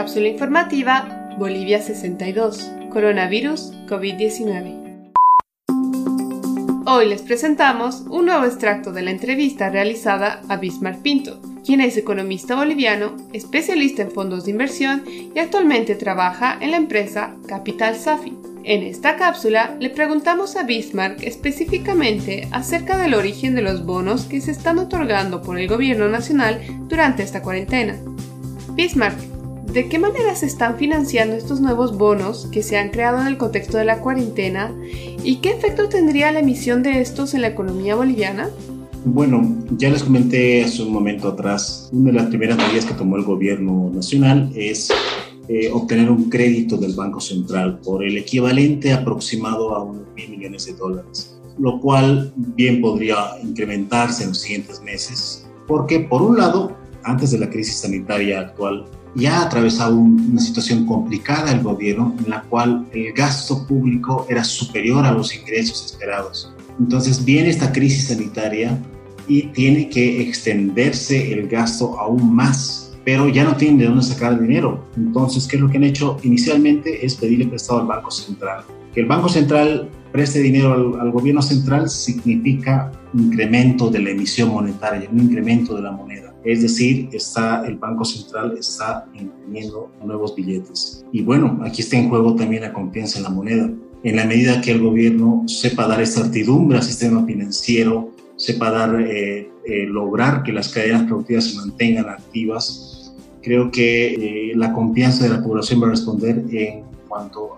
Cápsula informativa Bolivia 62. Coronavirus COVID-19. Hoy les presentamos un nuevo extracto de la entrevista realizada a Bismarck Pinto, quien es economista boliviano, especialista en fondos de inversión y actualmente trabaja en la empresa Capital Safi. En esta cápsula le preguntamos a Bismarck específicamente acerca del origen de los bonos que se están otorgando por el gobierno nacional durante esta cuarentena. Bismarck, ¿de qué manera se están financiando estos nuevos bonos que se han creado en el contexto de la cuarentena y qué efecto tendría la emisión de estos en la economía boliviana? Bueno, ya les comenté hace un momento atrás, una de las primeras medidas que tomó el gobierno nacional es eh, obtener un crédito del Banco Central por el equivalente aproximado a unos mil millones de dólares, lo cual bien podría incrementarse en los siguientes meses, porque por un lado, antes de la crisis sanitaria actual, ya ha atravesado una situación complicada el gobierno en la cual el gasto público era superior a los ingresos esperados. Entonces viene esta crisis sanitaria y tiene que extenderse el gasto aún más pero ya no tienen de dónde sacar el dinero. Entonces, ¿qué es lo que han hecho inicialmente? Es pedirle prestado al Banco Central. Que el Banco Central preste dinero al, gobierno central significa incremento de la emisión monetaria, un incremento de la moneda. Es decir, está, el Banco Central está imprimiendo nuevos billetes. Y bueno, aquí está en juego también la confianza en la moneda. En la medida que el gobierno sepa dar certidumbre al sistema financiero, sepa dar, eh, eh, lograr que las cadenas productivas se mantengan activas, creo que eh, la confianza de la población va a responder en cuanto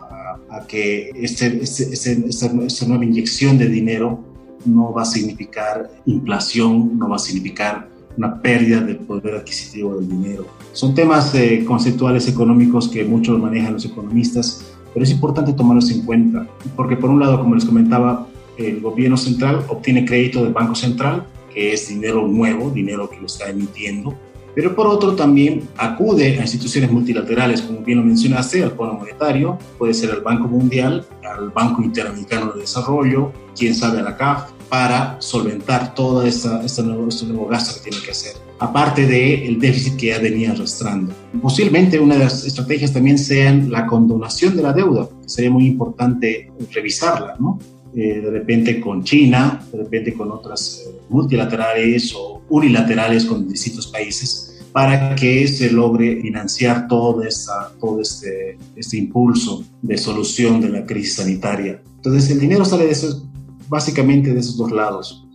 a, que este, este, este, esta, nueva inyección de dinero no va a significar inflación, no va a significar una pérdida del poder adquisitivo del dinero. Son temas eh, conceptuales económicos que muchos manejan los economistas, pero es importante tomarlos en cuenta, porque por un lado, como les comentaba, el gobierno central obtiene crédito del Banco Central, que es dinero nuevo, dinero que lo está emitiendo, pero por otro también acude a instituciones multilaterales, como bien lo mencionaste, al Fondo Monetario, puede ser al Banco Mundial, al Banco Interamericano de Desarrollo, quién sabe a la CAF, para solventar todo esta, este, nuevo, este nuevo gasto que tiene que hacer, aparte del el déficit que ya venía arrastrando. Posiblemente una de las estrategias también sea la condonación de la deuda, que sería muy importante revisarla, ¿no? Eh, de repente con China, de repente con otras eh, multilaterales o unilaterales con distintos países para que se logre financiar todo, esta, todo este, este impulso de solución de la crisis sanitaria. Entonces el dinero sale de esos, básicamente de esos dos lados.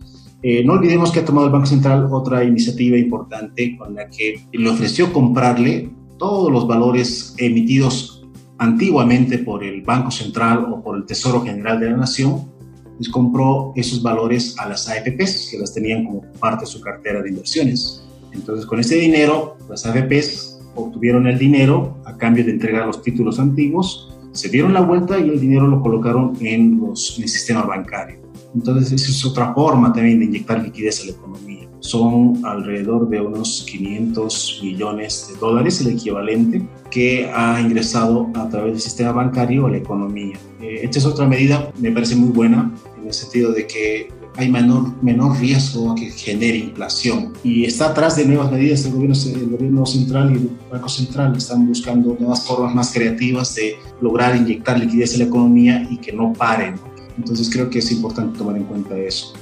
Eh, no olvidemos que ha tomado el Banco Central otra iniciativa importante con la que le ofreció comprarle todos los valores emitidos antiguamente por el Banco Central o por el Tesoro General de la Nación les compró esos valores a las AFPs, que las tenían como parte de su cartera de inversiones. Entonces, con ese dinero, las AFPs obtuvieron el dinero a cambio de entregar los títulos antiguos, se dieron la vuelta y el dinero lo colocaron en, los, en el sistema bancario. Entonces, esa es otra forma también de inyectar liquidez a la economía. Son alrededor de unos 500 millones de dólares, el equivalente, que ha ingresado a través del sistema bancario a la economía. Eh, esta es otra medida, me parece muy buena, en el sentido de que hay menor, menor riesgo a que genere inflación. Y está atrás de nuevas medidas del gobierno, el gobierno central y el Banco Central. Están buscando nuevas formas más creativas de lograr inyectar liquidez en la economía y que no paren. Entonces creo que es importante tomar en cuenta eso.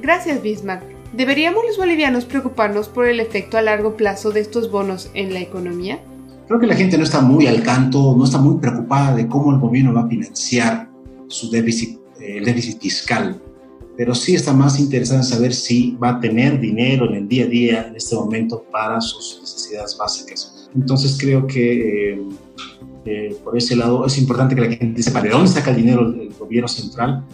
Gracias, Bismarck. ¿Deberíamos los bolivianos preocuparnos por el efecto a largo plazo de estos bonos en la economía? Creo que la gente no está muy al tanto, no está muy preocupada de cómo el gobierno va a financiar su déficit, eh, el déficit fiscal, pero sí está más interesada en saber si va a tener dinero en el día a día en este momento para sus necesidades básicas. Entonces creo que eh, eh, por ese lado es importante que la gente sepa de dónde saca el dinero el, gobierno central,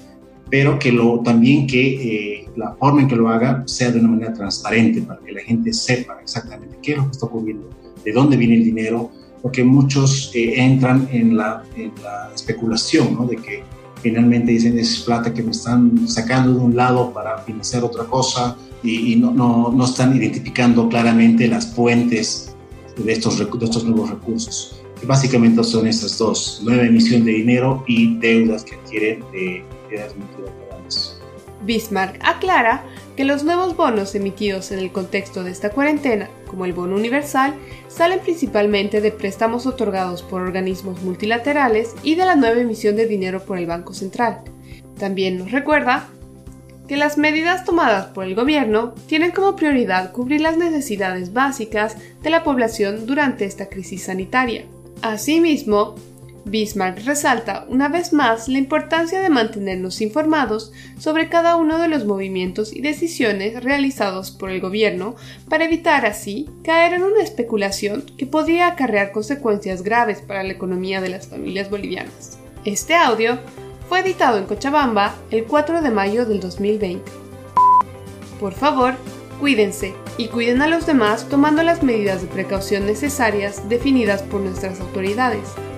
pero que lo, también que la forma en que lo haga sea de una manera transparente para que la gente sepa exactamente qué es lo que está ocurriendo de dónde viene el dinero, porque muchos eh, entran en la, especulación, ¿no? De que finalmente dicen es plata que me están sacando de un lado para financiar otra cosa y, no, no, no, están identificando claramente las fuentes de estos, de estos nuevos recursos. Que básicamente son esas dos, nueva emisión de dinero y deudas que adquieren de multilaterales. Bismarck aclara que los nuevos bonos emitidos en el contexto de esta cuarentena, como el bono universal, salen principalmente de préstamos otorgados por organismos multilaterales y de la nueva emisión de dinero por el Banco Central. También nos recuerda que las medidas tomadas por el gobierno tienen como prioridad cubrir las necesidades básicas de la población durante esta crisis sanitaria. Asimismo, Bismarck resalta una vez más la importancia de mantenernos informados sobre cada uno de los movimientos y decisiones realizados por el gobierno para evitar así caer en una especulación que podría acarrear consecuencias graves para la economía de las familias bolivianas. Este audio fue editado en Cochabamba el 4 de mayo del 2020. Por favor, cuídense y cuiden a los demás tomando las medidas de precaución necesarias definidas por nuestras autoridades.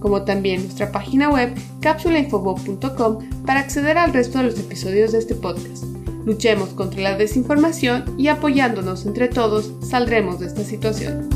como también nuestra página web cápsulainfobo.com para acceder al resto de los episodios de este podcast. Luchemos contra la desinformación y apoyándonos entre todos saldremos de esta situación.